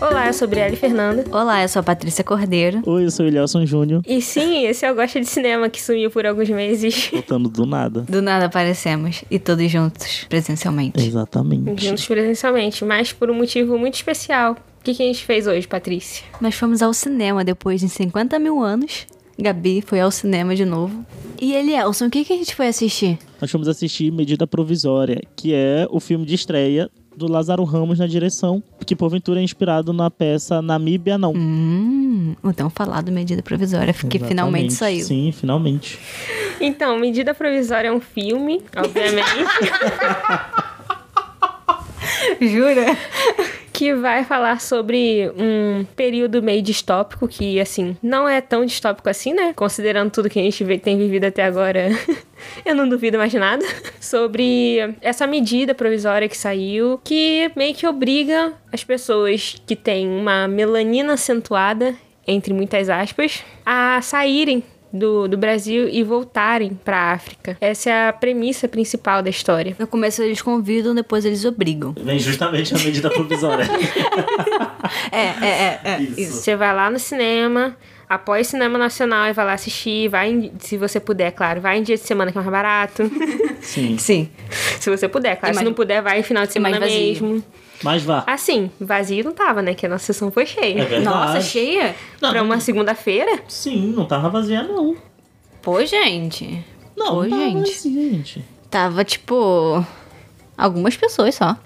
Olá, eu sou Brielle Fernanda. Olá, eu sou a Patrícia Cordeiro. Oi, eu sou o Júnior. E sim, esse é o Gosta de Cinema que sumiu por alguns meses. Voltando do nada. Do nada aparecemos e todos juntos, presencialmente. Exatamente. Juntos presencialmente, mas por um motivo muito especial. O que, que a gente fez hoje, Patrícia? Nós fomos ao cinema depois de 50 mil anos. Gabi foi ao cinema de novo. E Elielson, o que, que a gente foi assistir? Nós fomos assistir Medida Provisória, que é o filme de estreia do Lázaro Ramos na direção, que porventura é inspirado na peça Namíbia Não. Hum, o tão falado medida provisória, que Exatamente. finalmente saiu. Sim, finalmente. Então, Medida Provisória é um filme, obviamente, Jura? Que vai falar sobre um período meio distópico, que, assim, não é tão distópico assim, né? Considerando tudo que a gente tem vivido até agora, eu não duvido mais nada. Sobre essa medida provisória que saiu, que meio que obriga as pessoas que têm uma melanina acentuada, entre muitas aspas, a saírem do, do Brasil e voltarem pra África. Essa é a premissa principal da história. No começo eles convidam, depois eles obrigam. Vem justamente a medida provisória. É, é, é. é. Isso. Você vai lá no cinema, apoia o cinema nacional e vai lá assistir. Vai, em- se você puder, claro. Vai em dia de semana que é mais barato. Sim. Sim. se você puder, claro. E mais- se não puder, vai em final de e mais semana vazio. mesmo. Mas vá. Assim, vazio não tava, né? Que a nossa sessão foi cheia. É verdade. Nossa, cheia? Não, pra uma segunda-feira? Sim, não tava vazia, não. Pô, gente. Não, Pô, não tava gente. vazia, gente. Tava, tipo... Algumas pessoas só.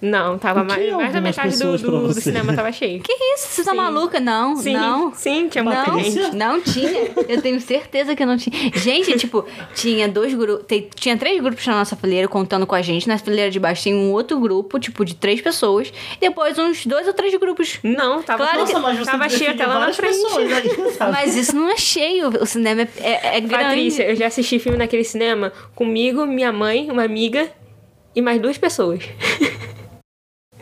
Não, tava mais, mais da metade do, do, do cinema tava cheio. Que isso? Você tá Sim. maluca? Não, Sim, não. sim, tinha muita Não, gente. não tinha. Eu tenho certeza que não tinha. Gente, tipo, tinha dois grupos. Tinha três grupos na nossa fileira contando com a gente. Na fileira de baixo tinha um outro grupo, tipo, de três pessoas. Depois uns dois ou três grupos. Não, tava, Claro Nossa, mas você tava cheio até lá na frente. pessoas aí? Mas isso não é cheio. O cinema é, é, é grande. Patrícia, eu já assisti filme naquele cinema comigo, minha mãe, uma amiga e mais duas pessoas.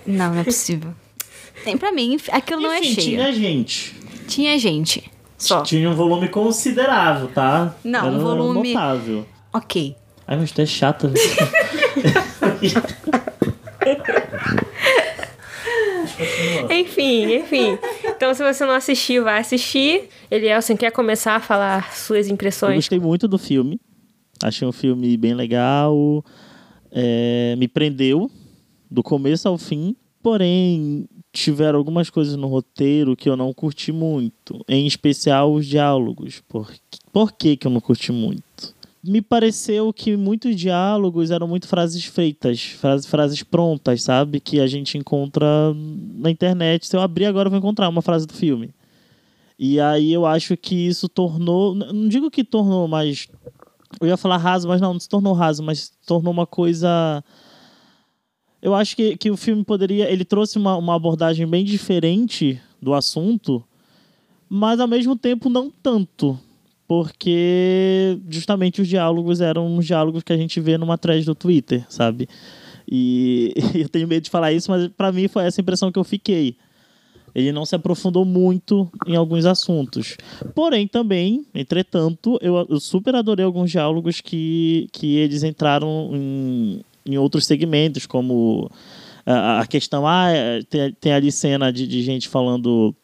Não, não é possível. Tem pra mim, aquilo não é Enfim, cheio. tinha gente. Tinha gente. Só. Tinha um volume considerável, tá? Não, Era um volume- notável. Ok. Ai, mas tu é chata. Enfim, enfim. Então, se você não assistiu, vai assistir. Elielson quer começar a falar suas Eu impressões? gostei muito do filme. Achei um filme bem legal. É, me prendeu do começo ao fim. Porém, tiveram algumas coisas no roteiro que eu não curti muito. Em especial os diálogos. Por, por que, que eu não curti muito? Me pareceu que muitos diálogos eram muito frases feitas, frases, frases prontas, sabe? Que a gente encontra na internet. Se eu abrir agora, eu vou encontrar uma frase do filme. E aí eu acho que isso tornou. Não digo que tornou, mas. Eu ia falar raso, mas não, não se tornou raso, mas tornou uma coisa. Eu acho que, que o filme poderia. Ele trouxe uma, uma abordagem bem diferente do assunto, mas ao mesmo tempo não tanto. Porque justamente os diálogos eram os diálogos que a gente vê numa thread do Twitter, sabe? E eu tenho medo de falar isso, mas pra mim foi essa impressão que eu fiquei ele não se aprofundou muito em alguns assuntos. Porém, também, entretanto, eu, eu super adorei alguns diálogos que, que eles entraram em, em outros segmentos, como a, a questão, ah, é, tem, tem ali cena de, de gente falando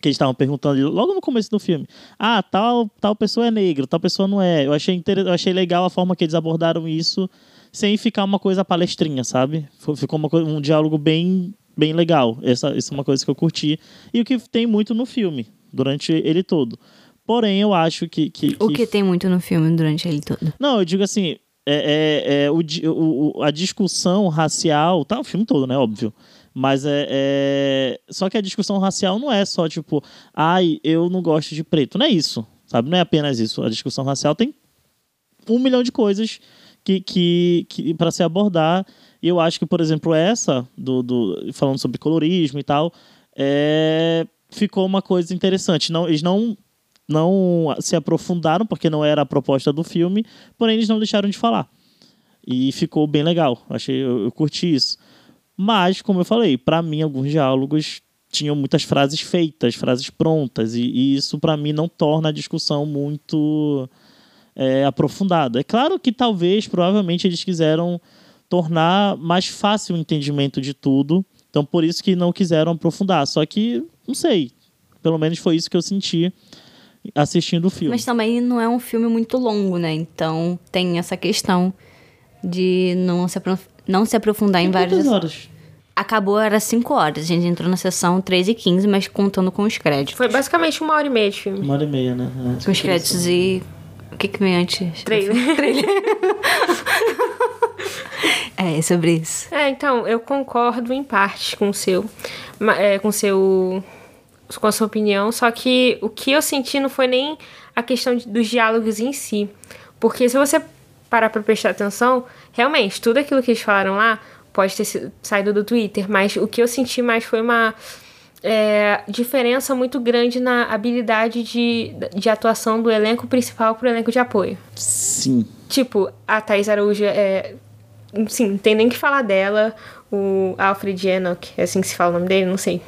que eles estavam perguntando logo no começo do filme. Ah, tal, tal pessoa é negro, tal pessoa não é. Eu achei, inter... eu achei legal a forma que eles abordaram isso sem ficar uma coisa palestrinha, sabe? Ficou uma coisa, um diálogo bem, bem legal. Essa, isso é uma coisa que eu curti. E o que tem muito no filme, durante ele todo. Porém, eu acho que. que, O que tem muito no filme durante ele todo. Não, eu digo assim. É, é, é o, o- a discussão racial. Tá, o filme todo, né? Óbvio. Mas é, é. Só que a discussão racial não é só tipo. Ai, eu não gosto de preto. Não é isso. Sabe? Não é apenas isso. A discussão racial tem um milhão de coisas que, que, que para se abordar. E eu acho que, por exemplo, essa, do, do, falando sobre colorismo e tal, é, ficou uma coisa interessante. Não, eles não, não se aprofundaram, porque não era a proposta do filme, porém eles não deixaram de falar. E ficou bem legal. Achei, eu, eu curti isso. Mas, como eu falei, para mim, alguns diálogos tinham muitas frases feitas, frases prontas, e, e isso para mim não torna a discussão muito é, aprofundado. É claro que talvez, provavelmente, eles quiseram tornar mais fácil o entendimento de tudo. Então, por isso que não quiseram aprofundar. Só que, não sei. Pelo menos foi isso que eu senti assistindo o filme. Mas também não é um filme muito longo, né? Então tem essa questão de não se, aprof- não se aprofundar em Tem vários. quantas horas? Acabou, era 5 horas. A gente entrou na sessão 3 e 15, mas contando com os créditos. Foi basicamente uma hora e meia de filme. Uma hora e meia, né? É. Com os créditos e. O que, que vem antes? Trailer. É, sobre isso. É, então, eu concordo em parte com o seu. é, com o seu. Com a sua opinião. Só que o que eu senti não foi nem a questão de- dos diálogos em si. Porque se você parar pra prestar atenção, realmente, tudo aquilo que eles falaram lá pode ter sido- saído do Twitter. Mas o que eu senti mais foi uma. é, diferença muito grande na habilidade de, de atuação do elenco principal pro elenco de apoio. Sim. Tipo, a Thais Araújo é. Sim, não tem nem que falar dela. O Alfred Enoch, é assim que se fala o nome dele, não sei.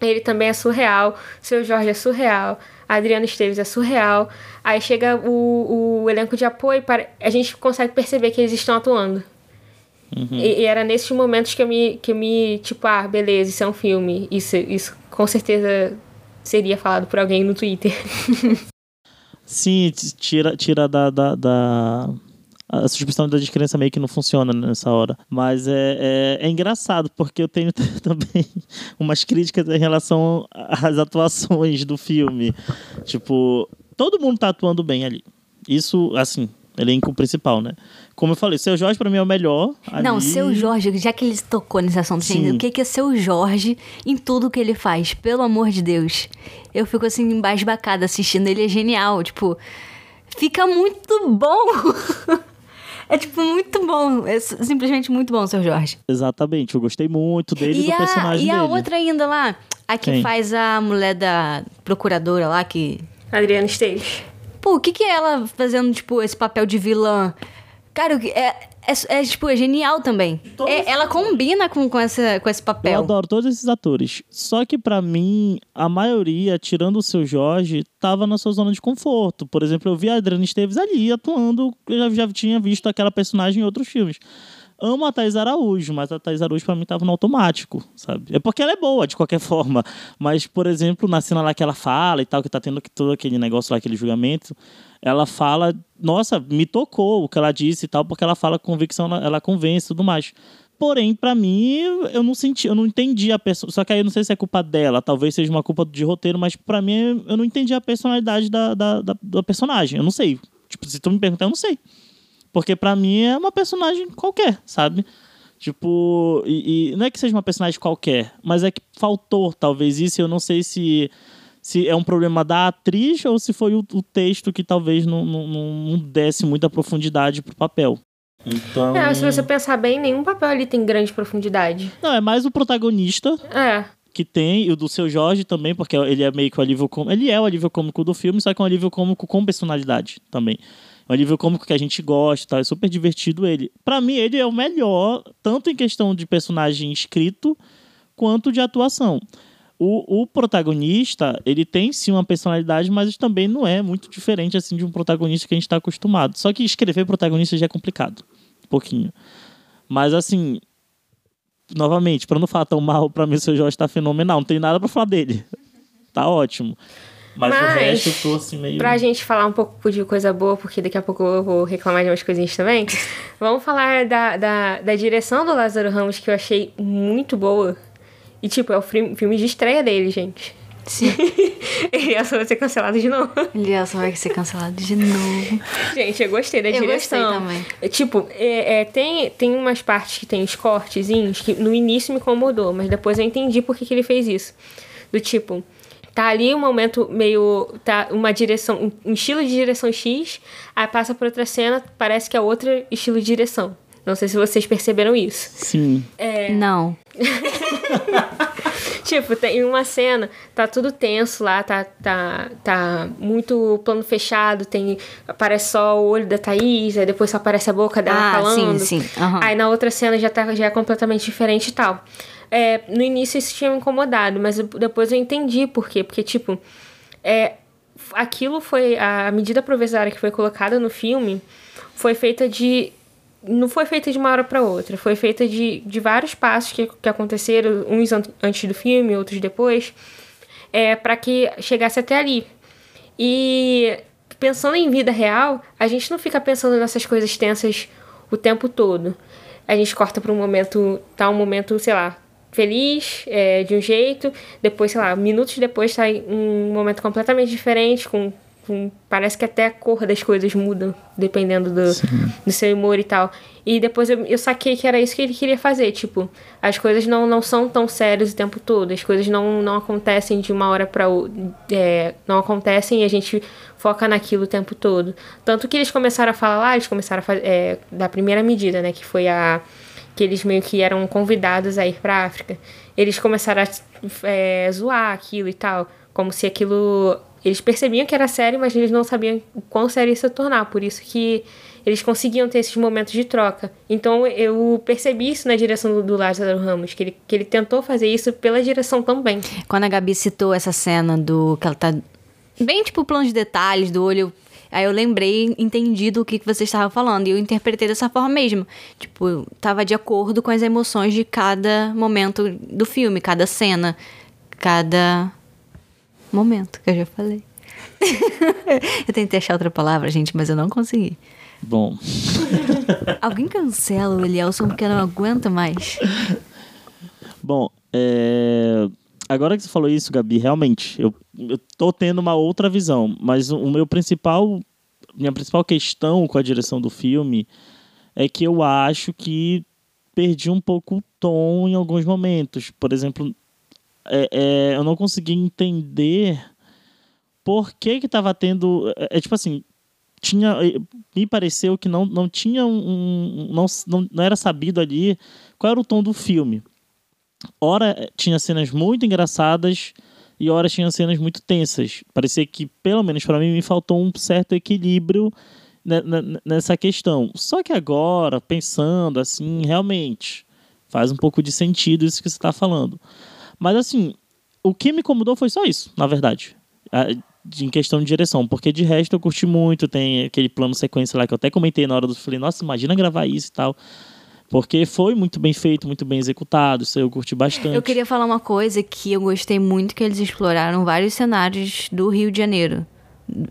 Ele também é surreal. Seu Jorge é surreal. A Adriana Esteves é surreal. Aí chega o, o elenco de apoio, para, a gente consegue perceber que eles estão atuando. E, e era nesses momentos que eu me, que eu me. Tipo, ah, beleza, isso é um filme. Isso, isso com certeza seria falado por alguém no Twitter. Sim, tira, tira da, da, da- A suspensão da descrença meio que não funciona nessa hora. Mas é, é, é engraçado, porque eu tenho também umas críticas em relação às atuações do filme. Tipo, todo mundo tá atuando bem ali. Isso, assim, elenco principal, né? Como eu falei, seu Jorge pra mim é o melhor. Não, ali. seu Jorge, já que ele tocou nesse assunto, gente, o que que é seu Jorge em tudo que ele faz? Pelo amor de Deus. Eu fico assim, embasbacada assistindo, ele é genial, tipo, fica muito bom. é tipo, muito bom. É simplesmente muito bom, seu Jorge. Exatamente, eu gostei muito dele e, E do a, personagem e a dele. outra ainda lá, a que Quem? faz a mulher da procuradora lá, que Adriana Esteves. Pô, o que que é ela fazendo, tipo, esse papel de vilã? Cara, o que- é, é, é, tipo, é genial também. É, ela combina com, com, essa, com esse Eu papel. adoro todos esses atores. Só que pra mim, a maioria, tirando o seu Jorge, tava na sua zona de conforto. Por exemplo, eu vi a Adriana Esteves ali atuando, eu já, já tinha visto aquela personagem em outros filmes. Amo a Thais Araújo, mas a Thais Araújo pra mim tava no automático, sabe? É porque ela é boa, de qualquer forma. Mas, por exemplo, na cena lá que ela fala e tal, que tá tendo todo aquele negócio lá, aquele julgamento, ela fala, nossa, me tocou o que ela disse e tal, porque ela fala com convicção, ela, ela convence e tudo mais. Porém, pra mim, eu não senti, eu não entendi a pessoa. Só que aí eu não sei se é culpa dela, talvez seja uma culpa de roteiro, mas pra mim eu não entendi a personalidade da, da, da, da personagem. Eu não sei. Tipo, se tu me perguntar, eu não sei. Porque pra mim é uma personagem qualquer, sabe? Tipo, e, e não é que seja uma personagem qualquer, mas é que faltou talvez isso. Eu não sei se, se é um problema da atriz ou se foi o, o texto que talvez não, não, não desse muita profundidade pro papel. Então. É, se você pensar bem, nenhum papel ali tem grande profundidade. Não, é mais o protagonista É. que tem, e o do seu Jorge também, porque ele é meio que o alívio cômico. Ele é o alívio cômico do filme, só que é um alívio cômico com personalidade também. É um alívio cômico que a gente gosta, tá? é super divertido ele. Pra mim, ele é o melhor, tanto em questão de personagem escrito, quanto de atuação. O, o protagonista, ele tem sim uma personalidade, mas também não é muito diferente assim de um protagonista que a gente está acostumado. Só que escrever protagonista já é complicado, um pouquinho. Mas assim, novamente, para não falar tão mal, para mim o seu Jorge tá fenomenal, não tem nada para falar dele. Tá ótimo. Mas, o Mas, resto eu tô assim meio Pra gente falar um pouco de coisa boa, porque daqui a pouco eu vou reclamar de umas coisinhas também. Vamos falar da, da, da direção do Lázaro Ramos, que eu achei muito boa. E, tipo, é o filme, filme de estreia dele, gente. Sim. Ele ia só vai ser cancelado de novo. Ele só vai ser cancelado de novo. Gente, eu gostei da Eu direção. gostei também. É, Tipo, é, é, tem, tem umas partes que tem os cortezinhos que no início me incomodou, mas depois eu entendi por que, que ele fez isso. Do tipo, tá ali um momento meio. tá uma direção, um, estilo de direção X, aí passa pra outra cena, parece que é outro estilo de direção. Não sei se vocês perceberam isso. Sim. Não. Tipo, tem uma cena, tá tudo tenso lá, tá, tá, tá muito plano fechado, tem. Aparece só o olho da Thaís, aí depois só aparece a boca dela Ah, falando. sim, sim, aham. Aí na outra cena já, tá, já é completamente diferente e tal. É, no início isso tinha me incomodado, mas depois eu entendi por quê. Porque, tipo, é, aquilo foi a medida provisória que foi colocada no filme foi feita de não foi feita de uma hora para outra, foi feita de, de vários passos que, que aconteceram, uns antes do filme, outros depois, é, para que chegasse até ali. E pensando em vida real, a gente não fica pensando nessas coisas tensas o tempo todo. A gente corta para um momento, tá um momento, sei lá, feliz é, de um jeito, depois, sei lá, minutos depois tá em um momento completamente diferente, com parece que até a cor das coisas muda, dependendo do, do seu humor e tal. E depois eu, eu saquei que era isso que ele queria fazer, tipo, as coisas não, não são tão sérias o tempo todo, as coisas não, não acontecem de uma hora para outra, é, não acontecem e a gente foca naquilo o tempo todo. Tanto que eles começaram a falar lá, eles começaram a fazer, é, da primeira medida, né, que foi a que eles meio que eram convidados a ir para África. Eles começaram a é, zoar aquilo e tal, como se aquilo eles percebiam que era sério, mas eles não sabiam o quão sério isso ia tornar. Por isso que eles conseguiam ter esses momentos de troca. Então eu percebi isso na direção do, do Lázaro Ramos, que ele, que ele tentou fazer isso pela direção também. Quando a Gabi citou essa cena do que ela tá bem tipo plano de detalhes do olho Aí eu lembrei, entendi do que, que você estava falando. E eu interpretei dessa forma mesmo. Tipo, tava de acordo com as emoções de cada momento do filme, cada cena, cada momento, que eu já falei. eu tentei achar outra palavra, gente, mas eu não consegui. Bom. Alguém cancela o Elielson porque eu não aguento mais. Bom, é... agora que você falou isso, Gabi, realmente, eu, eu tô tendo uma outra visão, mas o meu principal, minha principal questão com a direção do filme é que eu acho que perdi um pouco o tom em alguns momentos. Por exemplo, é, é, eu não consegui entender por que que tava tendo... É, é tipo assim, tinha me pareceu que não, não tinha um, não, não, não era sabido ali qual era o tom do filme. Ora tinha cenas muito engraçadas e ora tinha cenas muito tensas. Parecia que, pelo menos para mim, me faltou um certo equilíbrio nessa questão. Só que agora, pensando assim, realmente faz um pouco de sentido isso que você está falando. Mas assim, o que me incomodou foi só isso, na verdade. em questão de direção, porque de resto eu curti muito, tem aquele plano sequência lá que eu até comentei na hora do falei, nossa, imagina gravar isso e tal. Porque foi muito bem feito, muito bem executado, isso eu curti bastante. Eu queria falar uma coisa que eu gostei muito que eles exploraram vários cenários do Rio de Janeiro.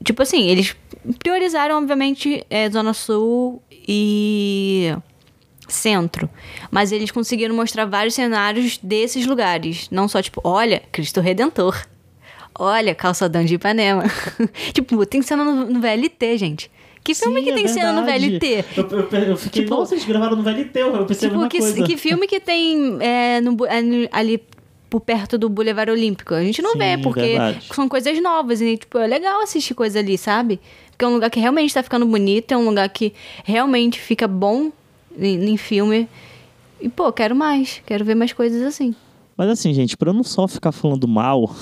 Tipo assim, eles priorizaram, obviamente, é, Zona Sul e centro. Mas eles conseguiram mostrar vários cenários desses lugares. Não só, tipo, olha, Cristo Redentor. Olha, calçadão de Ipanema. tipo, tem cena no, no VLT, gente. Que filme Sim, que é tem cena no VLT? Eu, eu, eu fiquei, tipo, nossa, eles gravaram no VLT, eu pensei tipo, que, coisa. que filme que tem é, no, ali por perto do Boulevard Olímpico? A gente não Sim, vê, porque verdade. são coisas novas. E, tipo, é legal assistir coisa ali, sabe? Porque é um lugar que realmente tá ficando bonito, é um lugar que realmente fica bom em, em filme. E, pô, quero mais. Quero ver mais coisas assim. Mas assim, gente, pra eu não só ficar falando mal,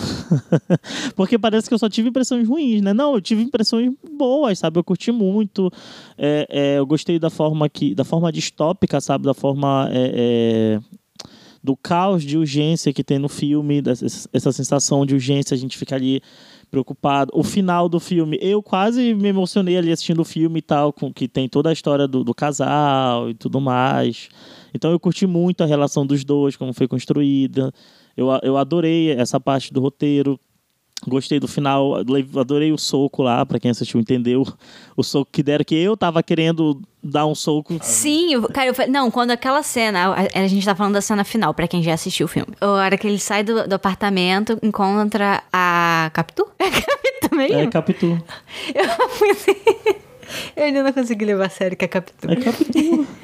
porque parece que eu só tive impressões ruins, né? Não, eu tive impressões boas, sabe? Eu curti muito. É, é, eu gostei da forma que. da forma distópica, sabe? Da forma. É, é, do caos de urgência que tem no filme, essa sensação de urgência, a gente fica ali preocupado. O final do filme, eu quase me emocionei ali assistindo o filme e tal, com que tem toda a história do, do casal e tudo mais. Então eu curti muito a relação dos dois, como foi construída. Eu, eu adorei essa parte do roteiro. Gostei do final, adorei o soco lá, pra quem assistiu entendeu. O soco que deram, que eu tava querendo dar um soco. Sim, eu- cara, eu falei, não, quando aquela cena, a, a gente tá falando da cena final, pra quem já assistiu o filme. A hora que ele sai do, do apartamento, encontra a Capitu? É Capitu mesmo? É Capitu. Eu fui assim, eu ainda não consegui levar a sério que é Capitu. É Capitu.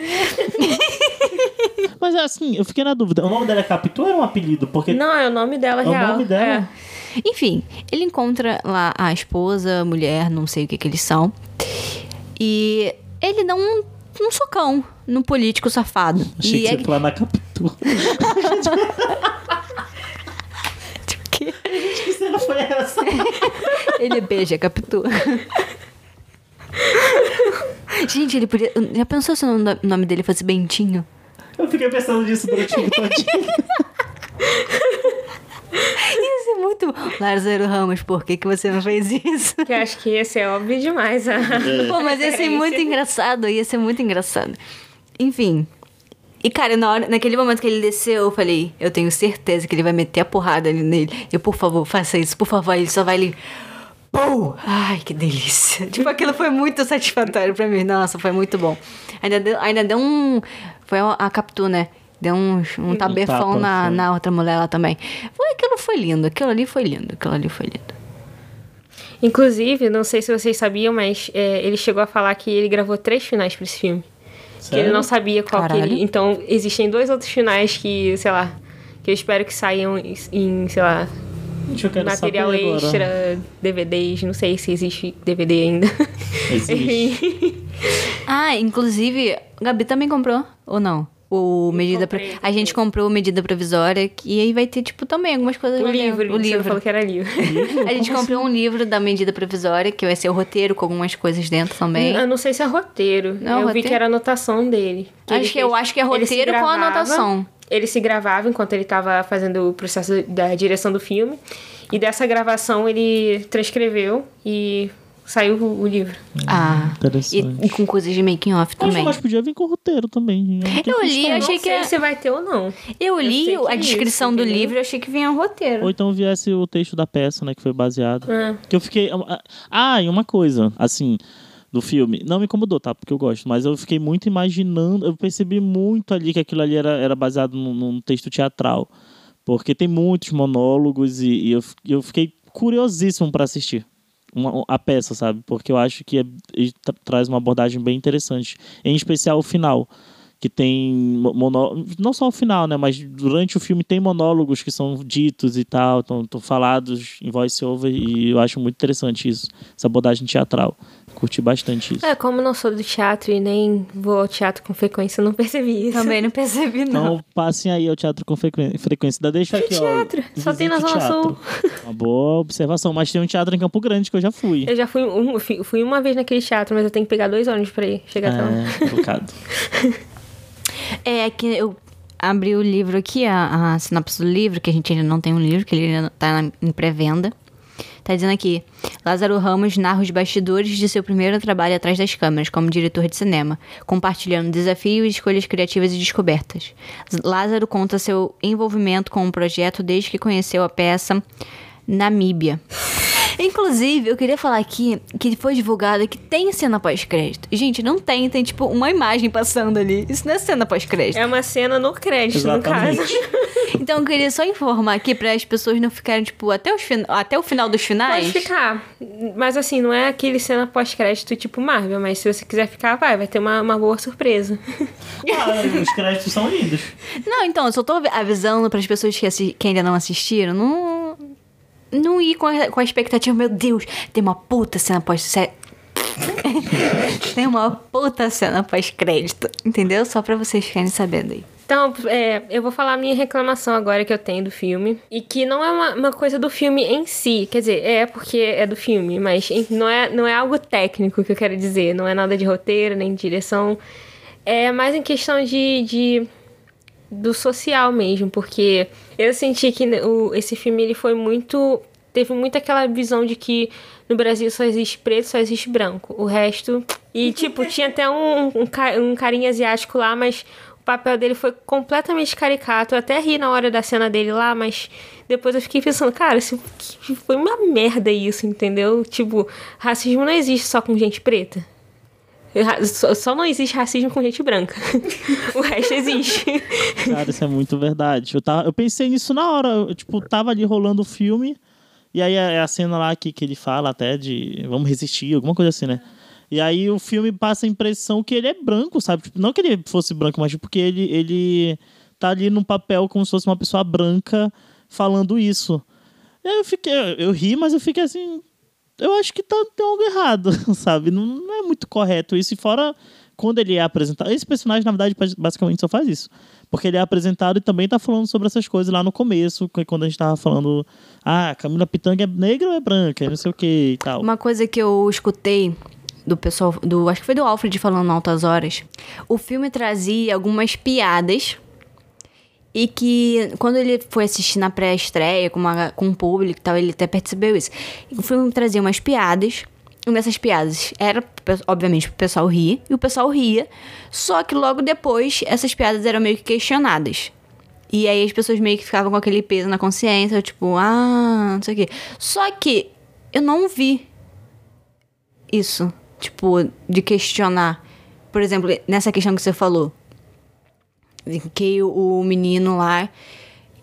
Mas assim, eu fiquei na dúvida. O nome dela é Capitu ou era um apelido? Porque Não, é o nome dela é o real. nome dela. É. Enfim, ele encontra lá a esposa, a mulher, não sei o que que eles são. E ele dá um, um socão no político safado. Achei e que é, você ia falar na Capitu. que que cena foi essa? ele beija a Capitu. Gente, ele podia. Já pensou se o nome- dele fosse Bentinho? Eu fiquei pensando nisso durante o todinho. Ia ser muito. Lázaro Ramos, por que, que você não fez isso? Que acho que esse é óbvio demais. ah. Pô, mas ia ser muito engraçado, ia ser muito engraçado. Enfim. E, cara, na hora, naquele momento que ele desceu, eu falei, eu tenho certeza que ele vai meter a porrada ali nele. Eu, por favor, faça isso, por favor. Ele só vai ali. Pum! Ai, que delícia. Tipo, aquilo foi muito satisfatório pra mim. Nossa, foi muito bom. Ainda deu, ainda deu um. Foi a, a Capitu, né? Deu um, um tabefão tapa, na, na outra mulher lá também. Foi, aquilo foi lindo. Aquilo ali foi lindo. Aquilo ali foi lindo. Inclusive, não sei se vocês sabiam, mas é, ele chegou a falar que ele gravou três finais pra esse filme. Que ele não sabia qual que Caralho. ele. Então, existem dois outros finais que, sei lá, que eu espero que saiam em, em, sei lá, material saber agora. extra, DVDs, não sei se existe DVD ainda. Existe. Ah, inclusive, Gabi também comprou, ou não? O medida comprei, pro- A gente comprou medida provisória, que- e aí vai ter, tipo, também algumas coisas o livro, O livro. falou que era livro. A gente comprou um livro da medida provisória, que vai ser o roteiro com algumas coisas dentro também. Eu não sei se é roteiro. Não, eu vi roteiro? que era anotação dele. Acho ele que eu acho que é roteiro com gravava, anotação. Ele se gravava enquanto ele estava fazendo o processo da direção do filme. E dessa gravação ele transcreveu e saiu o o livro. Ah, e, Interessante. e com coisas de making off também. mas podia vir com roteiro também. tem Eu li, eu achei não que se vai ter ou não. Eu li que a é descrição isso, do entendeu? livro e achei que vinha um roteiro. Ou então viesse o texto da peça, né, que foi baseado. É. Que eu fiquei. Ah, e uma coisa, assim, do filme. Não me incomodou, tá? Porque eu gosto. Mas eu fiquei muito imaginando. Eu percebi muito ali que aquilo ali era, era baseado num, num texto teatral. Porque tem muitos monólogos e, e eu, eu fiquei curiosíssimo para assistir. Uma- a peça, sabe? Porque eu acho que é- traz uma abordagem bem interessante. Em especial o final. Que tem mo- monó... não só o final, né? Mas durante o filme tem monólogos que são ditos e tal, estão falados em voice over e eu acho muito interessante isso, essa abordagem teatral. Curti bastante isso. É, como não sou do teatro e nem vou ao teatro com frequência, eu não percebi isso. Também não percebi, não. Então passem aí ao teatro com frequência. Ainda deixa aqui, ó. teatro? Só tem na Zona teatro. Uma boa observação. Mas tem um teatro em Campo Grande que eu já fui. Eu já fui, um, fui fui uma vez naquele teatro, mas eu tenho que pegar dois ônibus pra ir chegar até lá. É, complicado. É que eu abri o livro aqui, a, a sinopse do livro, que a gente ainda não tem um livro, que ele ainda tá na- em pré-venda. Tá dizendo aqui: Lázaro Ramos narra os bastidores de seu primeiro trabalho atrás das câmeras, como diretor de cinema, compartilhando desafios, escolhas criativas e descobertas. Lázaro conta seu envolvimento com o projeto desde que conheceu a peça Namíbia. Inclusive, eu queria falar aqui que foi divulgado que tem cena pós-crédito. Gente, não tem, tem tipo uma imagem passando ali. Isso não é cena pós-crédito. É uma cena no crédito, no caso. Exatamente. Então eu queria só informar aqui para as pessoas não ficarem, tipo, até, os fin- até o final dos finais. Pode ficar. Mas assim, não é aquele cena pós-crédito tipo Marvel, mas se você quiser ficar, vai, vai ter uma, uma boa surpresa. Ah, os créditos são lindos. Não, então, eu só tô avisando para as pessoas que, assi- que ainda não assistiram, não. Não ir com a, com a expectativa, meu Deus, tem uma puta cena pós Tem uma puta cena pós-crédito, entendeu? Só pra vocês ficarem sabendo aí. Então, é, eu vou falar a minha reclamação agora que eu tenho do filme. E que não é uma, uma coisa do filme em si. Quer dizer, é porque é do filme, mas não é, não é algo técnico que eu quero dizer. Não é nada de roteiro, nem de direção. É mais em questão de. de do social mesmo, porque eu senti que o, esse filme ele foi muito. Teve muito aquela visão de que no Brasil só existe preto, só existe branco. O resto. E, tipo, tinha até um, um, um carinha asiático lá, mas o papel dele foi completamente caricato. Eu até ri na hora da cena dele lá, mas depois eu fiquei pensando, cara, isso foi uma merda isso, entendeu? Tipo, racismo não existe só com gente preta. Só não existe racismo com gente branca. o resto existe. Cara, isso é muito verdade. Eu, tava, eu pensei nisso na hora. Eu, tipo, tava ali rolando o filme. E aí é a cena lá que, que ele fala até de vamos resistir, alguma coisa assim, né? E aí o filme passa a impressão que ele é branco, sabe? Tipo, não que ele fosse branco, mas porque ele, ele tá ali num papel como se fosse uma pessoa branca falando isso. Eu fiquei, eu ri, mas eu fiquei assim, eu acho que tá, tem algo errado, sabe? Não, não é muito correto isso. E fora quando ele é apresentado. Esse personagem, na verdade, basicamente só faz isso. Porque ele é apresentado e também tá falando sobre essas coisas lá no começo, que- quando a gente tava falando. Ah, Camila Pitanga é negra ou é branca? Não sei o que e tal. Uma coisa que eu escutei do pessoal, do acho que foi do Alfred falando Altas Horas, o filme trazia algumas piadas E que quando ele foi assistir na pré-estreia com, uma, com um público e tal, ele até percebeu isso. O filme trazia umas piadas. Uma dessas piadas era, obviamente, pro pessoal rir. E o pessoal ria. Só que logo depois, essas piadas eram meio que questionadas. E aí as pessoas meio que ficavam com aquele peso na consciência, tipo, ah, não sei o quê. Só que eu não vi isso, tipo, de questionar. Por exemplo, nessa questão que você falou, que o menino lá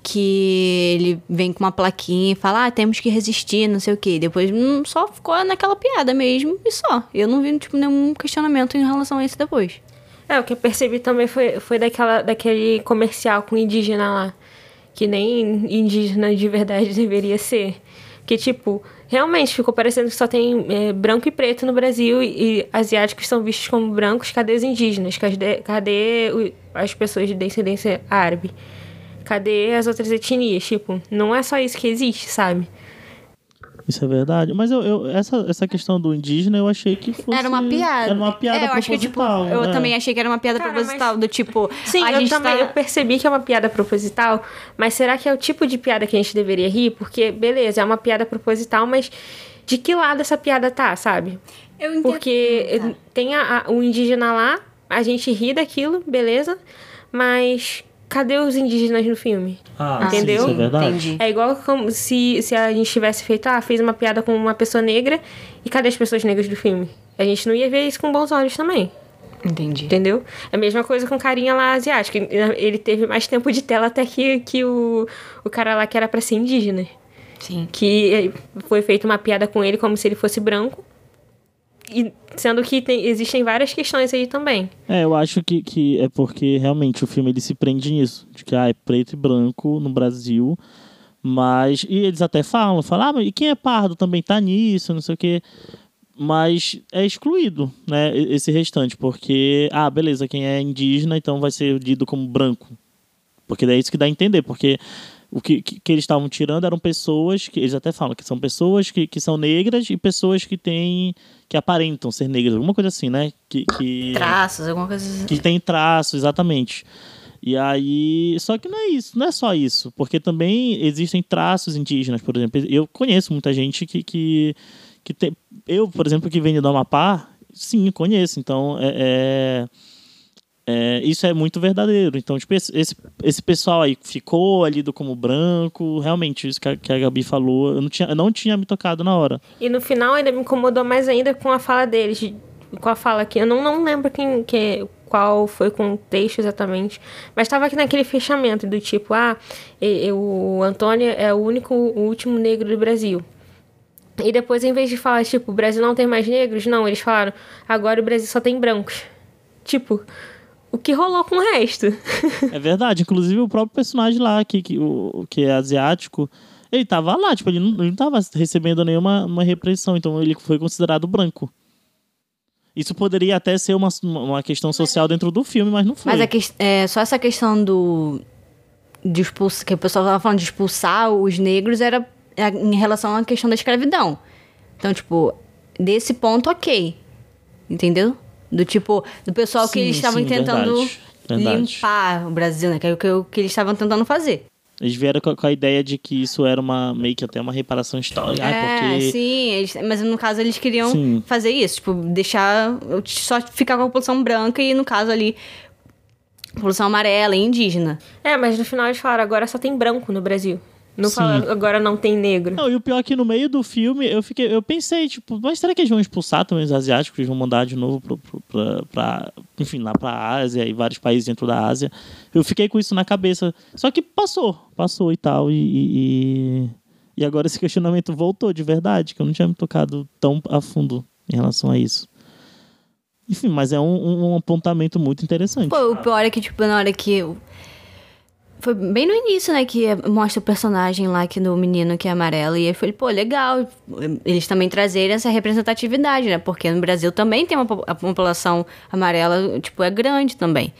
que ele vem com uma plaquinha e fala, ah, temos que resistir, não sei o quê. Depois hum, só ficou naquela piada mesmo e só. Eu não vi, tipo, nenhum questionamento em relação a isso depois. É, o que eu percebi também foi, foi daquela, daquele comercial com indígena lá. Que nem indígena de verdade deveria ser. Que, tipo, realmente ficou parecendo que só tem é, branco e preto no Brasil e, e, asiáticos são vistos como brancos. Cadê os indígenas? Cadê, cadê o, as pessoas de descendência árabe? Cadê as outras etnias? Tipo, não é só isso que existe, sabe? Isso é verdade. Mas eu, eu, essa, essa questão do indígena eu achei que fosse... Era uma piada. Era uma piada é, eu acho que, tipo, Eu né? também achei que era uma piada Cara, proposital, mas... do tipo... Sim, eu também tá... eu percebi que é uma piada proposital, mas será que é o tipo de piada que a gente deveria rir? Porque, beleza, é uma piada proposital, mas de que lado essa piada tá, sabe? Eu entendo. Porque tá. tem a, a, o indígena lá, a gente ri daquilo, beleza, mas cadê os indígenas no filme? Ah, Entendeu? Sim, isso é verdade. Entendi. É igual como se, se a gente tivesse feito, ah, fez uma piada com uma pessoa negra e cadê as pessoas negras do filme? A gente não ia ver isso com bons olhos também. Entendi. Entendeu? É a mesma coisa com o carinha lá asiático. Ele teve mais tempo de tela até que, que o, o cara lá que era pra ser indígena. Sim. Que foi feita uma piada com ele como se ele fosse branco. E sendo que tem, existem várias questões aí também. É, eu acho que, que é porque realmente o filme ele se prende nisso. De que ah, é preto e branco no Brasil. Mas. E eles até falam, falam, ah, mas e quem é pardo também tá nisso, não sei o quê. Mas é excluído, né? Esse restante, porque, ah, beleza, quem é indígena, então vai ser dito como branco. Porque daí é isso que dá a entender, porque o que, que, que, eles estavam tirando eram pessoas que eles até falam que são pessoas que, que são negras e pessoas que têm que aparentam ser negras, alguma coisa assim, né? Que, que traços, alguma coisa assim. Que tem traços, exatamente. E aí, só que não é isso, não é só isso, porque também existem traços indígenas, por exemplo. Eu conheço muita gente que que, que tem, eu, por exemplo, que venho do Amapá, sim, conheço. Então, é, é é, isso é muito verdadeiro. Então, tipo, esse, esse pessoal aí ficou ali do como branco, realmente, isso que a, que a Gabi falou, eu não, tinha, eu não tinha me tocado na hora. E no final ainda me incomodou mais ainda com a fala deles, com a fala que eu não, não lembro quem, que, qual foi o contexto exatamente, mas estava aqui naquele fechamento do tipo, ah, o Antônio é o único, o último negro do Brasil. E depois, em vez de falar, tipo, o Brasil não tem mais negros, não, eles falaram, agora o Brasil só tem brancos. Tipo, o que rolou com o resto. é verdade. Inclusive, o próprio personagem lá, que, que, o, que é asiático, ele tava lá, tipo, ele não, ele não tava recebendo nenhuma uma repressão, então ele foi considerado branco. Isso poderia até ser uma, uma questão social dentro do filme, mas não foi. Mas que, é, só essa questão do. De expulsar, que o pessoal tava falando de expulsar os negros era é, em relação à questão da escravidão. Então, tipo, desse ponto, ok. Entendeu? Do tipo, do pessoal sim, que eles estavam tentando verdade, verdade. limpar o Brasil, né? Que é o que, que eles estavam tentando fazer. Eles vieram com a ideia de que isso era uma meio que até uma reparação histórica. É, porque... sim, eles, mas no caso eles queriam sim. fazer isso, tipo, deixar. Só ficar com a população branca e no caso ali. População amarela e indígena. É, mas no final eles falaram, agora só tem branco no Brasil. Não fala, agora não tem negro. Não, e o pior é que no meio do filme eu fiquei, eu pensei, tipo, mas será que eles vão expulsar também os asiáticos? Eles vão mandar de novo pro, pro, pra, pra, enfim, lá pra Ásia e vários países dentro da Ásia. Eu fiquei com isso na cabeça. Só que passou, passou e tal. E, e, e agora esse questionamento voltou de verdade, que eu não tinha me tocado tão a fundo em relação a isso. Enfim, mas é um, um apontamento muito interessante. Pô, o pior é que, tipo, na hora que eu foi bem no início, né, que mostra o personagem lá que do menino que é amarelo. E aí foi, pô, legal. Eles também trazerem essa representatividade, né? Porque no Brasil também tem uma a população amarela, tipo, é grande também.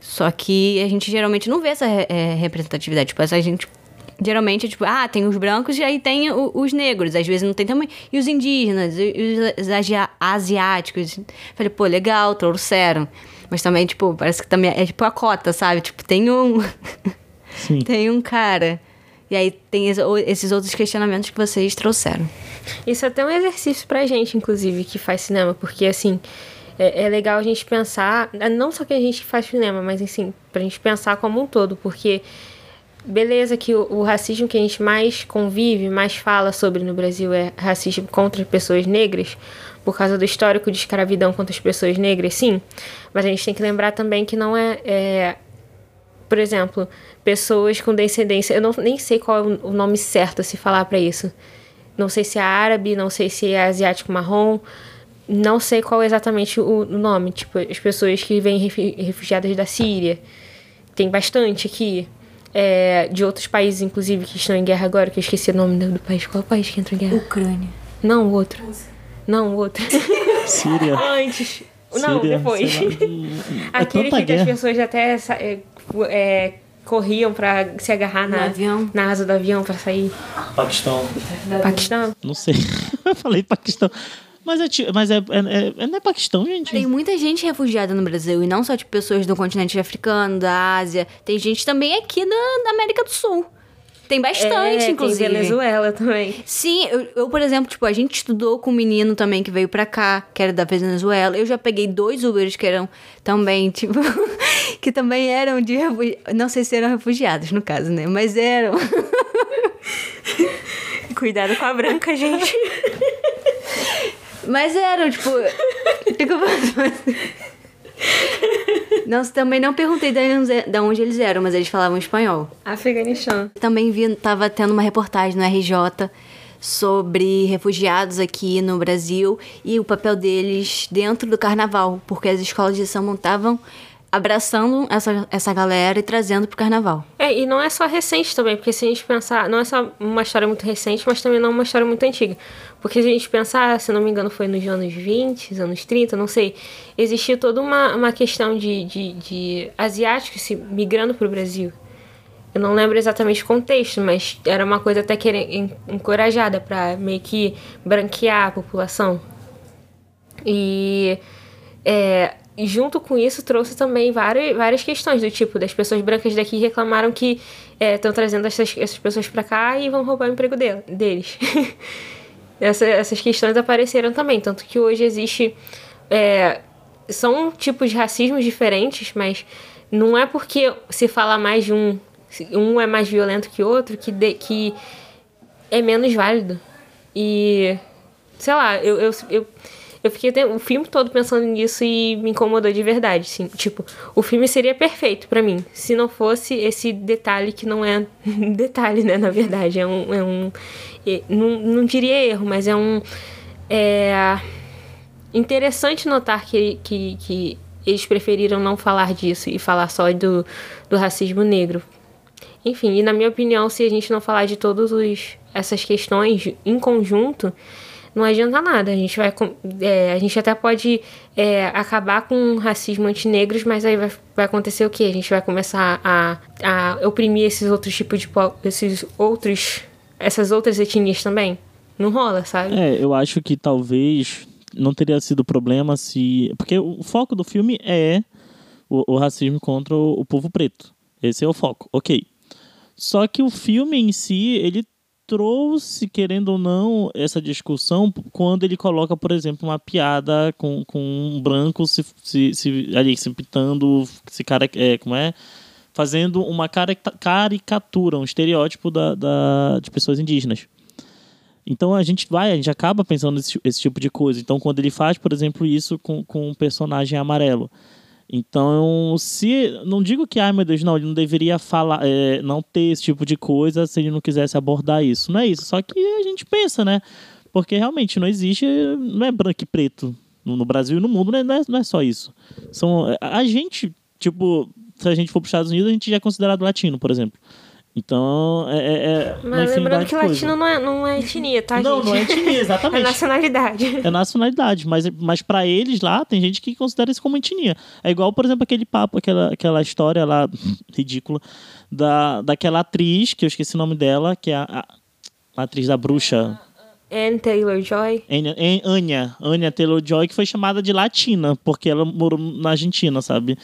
Só que a gente geralmente não vê essa é, representatividade. Tipo, essa gente. Geralmente, tipo, ah, tem os brancos e aí tem o, os negros. Às vezes não tem também. E os indígenas, e os asiáticos. Falei, pô, legal, trouxeram. Mas também, tipo, parece que também é tipo a cota, sabe? Tipo, tem um. Sim. tem um cara. E aí tem esses outros questionamentos que vocês trouxeram. Isso é até um exercício pra gente, inclusive, que faz cinema, porque assim, é, é legal a gente pensar, não só que a gente faz cinema, mas assim, pra gente pensar como um todo, porque beleza que o, o racismo que a gente mais convive, mais fala sobre no Brasil é racismo contra pessoas negras, por causa do histórico de escravidão contra as pessoas negras, sim, mas a gente tem que lembrar também que não é- é por exemplo, pessoas com descendência. Eu não, nem sei qual é o nome certo a se falar para isso. Não sei se é árabe, não sei se é asiático marrom. Não sei qual é exatamente o, nome. Tipo, as pessoas que vêm refugiadas da Síria. Tem bastante aqui. É, de outros países, inclusive, que estão em guerra agora, que eu esqueci o nome do, do país. Qual é o país que entrou em guerra? Ucrânia. Não, o outro. Não, o outro. Síria. Antes. Não, Síria, depois. sei lá. É Aquele que as pessoas até é, é, corriam pra se agarrar No na, avião. na asa do avião pra sair. Paquistão. Paquistão? Não sei. Eu falei Paquistão. Mas é, mas é, é, é- não é Paquistão, gente? Tem muita gente refugiada no Brasil, e não só tipo, pessoas do continente africano, da Ásia. Tem gente também aqui da, da América do Sul. Tem bastante, é, inclusive. Tem Venezuela também. Sim, eu, eu, por exemplo, tipo, a gente estudou com um menino também que veio pra cá, que era da Venezuela. Eu já peguei dois Ubers que eram também, tipo, que também eram de. Não sei se eram refugiados, no caso, né? Mas eram. Cuidado com a branca, gente. Mas eram, tipo. Não, também não perguntei de onde- de onde eles eram, mas eles falavam espanhol. Afeganistão. Também vi, tava tendo uma reportagem no RJ sobre refugiados aqui no Brasil e o papel deles dentro do carnaval, porque as escolas de samba estavam abraçando essa, essa galera e trazendo pro carnaval. É, e não é só recente também, porque se a gente pensar, não é só uma história muito recente, mas também não é uma história muito antiga. Porque se a gente pensar, se não me engano, foi nos anos 20, anos 30, não sei, existia toda uma, uma questão de, de, de asiáticos se migrando pro Brasil. Eu não lembro exatamente o contexto, mas era uma coisa até que era en- encorajada para meio que branquear a população. E é, e junto com isso trouxe também várias, várias questões do tipo das pessoas brancas daqui reclamaram que estão trazendo essas, essas pessoas para cá e vão roubar o emprego dele- deles. Essa- essas questões apareceram também, tanto que hoje existe é, são tipos de racismos diferentes, mas não é porque se fala mais de um um é mais violento que outro que de, que é menos válido. E sei lá, eu, eu, eu, eu fiquei o filme todo pensando nisso e me incomodou de verdade, assim. Tipo, o filme seria perfeito pra mim se não fosse esse detalhe que não é detalhe, né, na verdade, é um é um é- não, não diria erro, mas é um é interessante notar que, que, que eles preferiram não falar disso e falar só do, do racismo negro. Enfim, e na minha opinião, se a gente não falar de todas essas questões em conjunto, não adianta nada. A gente vai. é, a gente até pode é, acabar com o racismo antinegros, mas aí vai, vai acontecer o quê? A gente vai começar a, a oprimir esses outros tipos de. esses outros. essas outras etnias também. Não rola, sabe? É, eu acho que talvez não teria sido problema se. Porque o foco do filme é o, o racismo contra o, o povo preto. Esse é o foco, ok. Só que o filme em si, ele trouxe, querendo ou não, essa discussão quando ele coloca, por exemplo, uma piada com, com um branco se, se, se, ali, se pintando, se cara, é, como é? Fazendo uma carica- caricatura, um estereótipo da, da, de pessoas indígenas. Então a gente vai, a gente acaba pensando nesse esse tipo de coisa. Então quando ele faz, por exemplo, isso com, com um personagem amarelo. Então, se. Não digo que, ai meu Deus, não, ele não deveria falar, é, não ter esse tipo de coisa se ele não quisesse abordar isso. Não é isso. Só que a gente pensa, né? Porque realmente não existe, não é branco e preto. No, no Brasil e no mundo não é, não é, não é só isso. São, a gente, tipo, se a gente for para os Estados Unidos, a gente já é considerado latino, por exemplo. Então, é. é, é Mas lembrando que latino não é, não é etnia, tá, Não, gente? não é etnia, É exatamente. nacionalidade. É nacionalidade, mas, mas para eles lá, tem gente que considera isso como etnia. É igual, por exemplo, aquele papo, aquela, aquela história lá, ridícula, da, daquela atriz, que eu esqueci o nome dela, que é a, a- a atriz da bruxa. Anne Taylor-Joy. Anya, An- Anya, Taylor-Joy, que foi chamada de latina, porque ela morou na Argentina, sabe?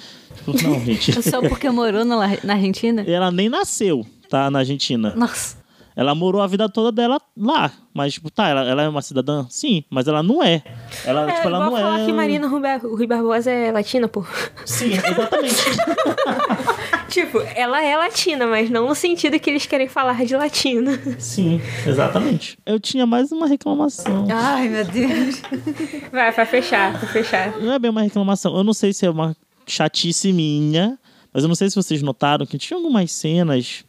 Não, gente. Só porque morou na, na Argentina? ela nem nasceu, tá, na Argentina. Nossa. Ela morou a vida toda dela lá. Mas, tipo, tá, ela, ela é uma cidadã? Sim, mas ela não é. Ela, É, tipo, ela não falar é. que Marina Rui Barbosa é latina, pô. Sim, exatamente. tipo, ela é latina, mas não no sentido que eles querem falar de latina. Sim, exatamente. Eu tinha mais uma reclamação. Ai, meu Deus. Vai, pra fechar, pra fechar. Não é bem uma reclamação. Eu não sei se é uma chatice minha, mas eu não sei se vocês notaram que tinha algumas cenas.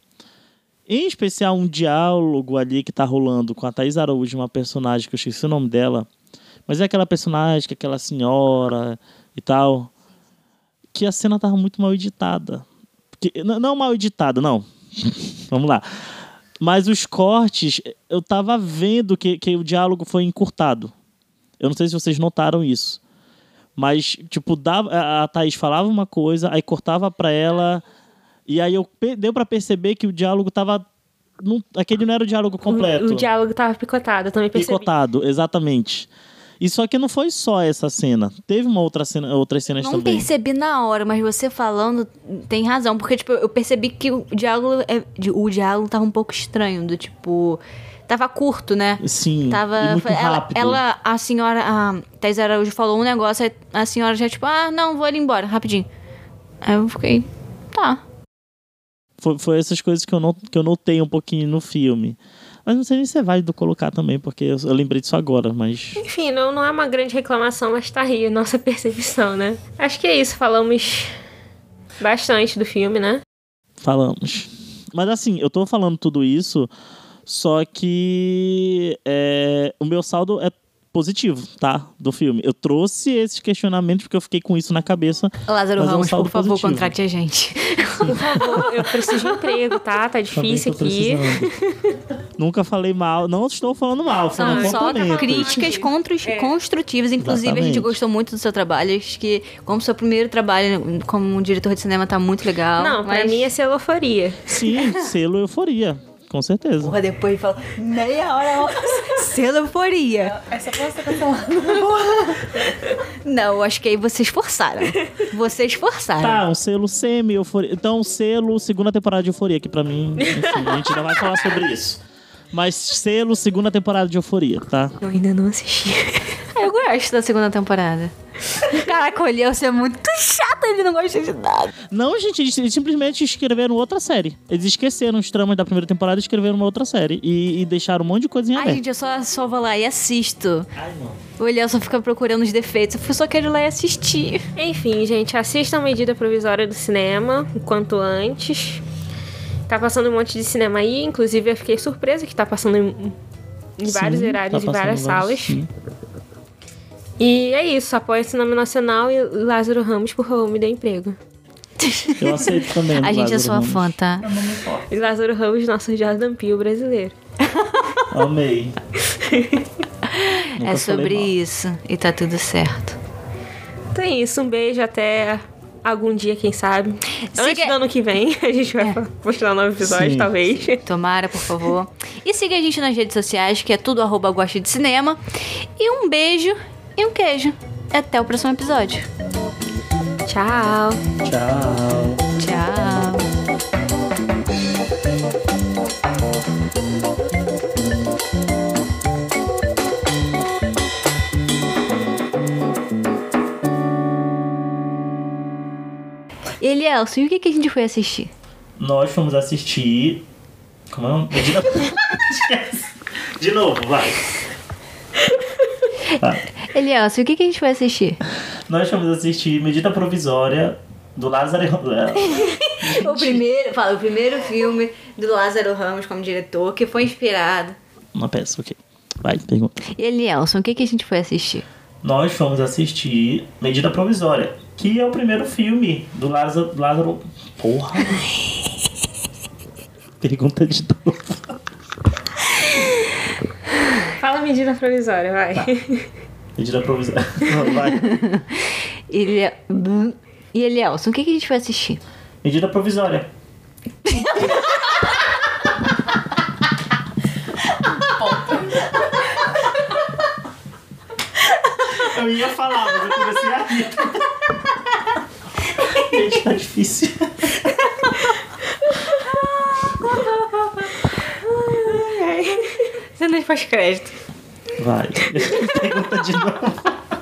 Em especial um diálogo ali que tá rolando com a Thaís Araújo, uma personagem que eu esqueci o nome dela. Mas é aquela personagem que é aquela senhora e tal. Que a cena tava muito mal editada. Que, n- não mal editada, não. Vamos lá. Mas os cortes, eu tava vendo que, que o diálogo foi encurtado. Eu não sei se vocês notaram isso. Mas, tipo, dava, a Thaís falava uma coisa, aí cortava pra ela. E aí eu deu pra perceber que o diálogo tava. Não, aquele não era o diálogo completo. O, o diálogo tava picotado, eu também percebi. Picotado, exatamente. E só que não foi só essa cena. Teve uma outra cena, outras cenas Não também. percebi na hora, mas você falando tem razão. Porque, tipo, eu percebi que o diálogo, é- o diálogo tava um pouco estranho. Do tipo. Tava curto, né? Sim. Tava. e muito ela, rápido. ela, a senhora, a Thais Araújo falou um negócio, aí a senhora já, tipo, ah, não, vou ali embora, rapidinho. Aí eu fiquei. Tá. Foi, foi essas coisas que eu, not, que eu notei um pouquinho no filme. Mas não sei nem se é válido colocar também, porque eu, eu lembrei disso agora, mas. Enfim, não, não é uma grande reclamação, mas tá aí a nossa percepção, né? Acho que é isso, falamos bastante do filme, né? Falamos. Mas assim, eu tô falando tudo isso, só que é, o meu saldo é positivo, tá? Do filme. Eu trouxe esses questionamentos porque eu fiquei com isso na cabeça. Lázaro Mas é um Ramos, por favor, positivo. contrate a gente. Por favor, eu preciso de emprego, tá? Tá difícil Também tô aqui. Nunca falei mal, não estou falando mal, falando só complementos. críticas contru- construtivas. Inclusive, a gente Exatamente. gostou muito do seu trabalho. Acho que, como seu primeiro trabalho como diretor de cinema, tá muito legal. Não, pra mas... mim é celoforia. Sim, selo euforia, com certeza. Porra, depois fala meia hora celoforia. Essa pra você cancelada. Não, acho que aí vocês forçaram. Vocês forçaram. Tá, um selo semi-euforia. Então, um selo segunda temporada de euforia, que pra mim, enfim, a gente ainda vai falar sobre isso. Mas selo segunda temporada de euforia, tá? Eu ainda não assisti. Eu gosto da segunda temporada. Caraca, o Eliel, você é muito chato, ele não gosta de nada. Não, gente, eles, eles simplesmente escreveram outra série. Eles esqueceram os tramas da primeira temporada e escreveram uma outra série. E, e deixaram um monte de coisa em Ai, gente, eu só, só vou lá e assisto. Ai, não. O Eliel só fica procurando os defeitos. Eu só quero ir lá e assistir. Enfim, gente, assistam a medida provisória do cinema o quanto antes. Tá passando um monte de cinema aí, inclusive eu fiquei surpresa que tá passando em, em vários Sim, horários, tá em várias salas. sim. E é isso, apoia o cinema nacional e Lázaro Ramos, por favor, me dê emprego. Eu aceito também. A gente é Lázaro sua Ramos. fã, tá? E Lázaro Ramos, nosso Jordan Peele brasileiro. Amei. É sobre mal. isso. E tá tudo certo. Então é isso, um beijo até algum dia, quem sabe. Antes Siga- do ano que vem, a gente vai postar um novo episódio, Sim. talvez. Tomara, por favor. E siga a gente nas redes sociais, que é tudo arroba gosta de cinema. E um beijo e um queijo. Até o próximo episódio. Tchau. Tchau. Tchau. Elielson, e o que, que a gente foi assistir? Nós fomos assistir. Como é o nome? Medida... Esquece. De novo, vai. Tá. Elielson, e o que, que a gente foi assistir? Nós fomos assistir Medida Provisória do Lázaro. O primeiro, fala, o primeiro filme do Lázaro Ramos como diretor, que foi inspirado. Uma peça, ok. Vai, pergunta. E Elielson, o que, que a gente foi assistir? Nós fomos assistir Medida Provisória, que é o primeiro filme do Lázaro. Lázaro... Porra! Pergunta de novo. Fala medida provisória, vai. Medida Provisória. Vai. Ele... E Elielson, o que, que a gente foi assistir? Medida Provisória. Eu ia falar, mas eu comecei a rir. Gente, tá difícil. Cena de pós-crédito. Vai. Pergunta de novo.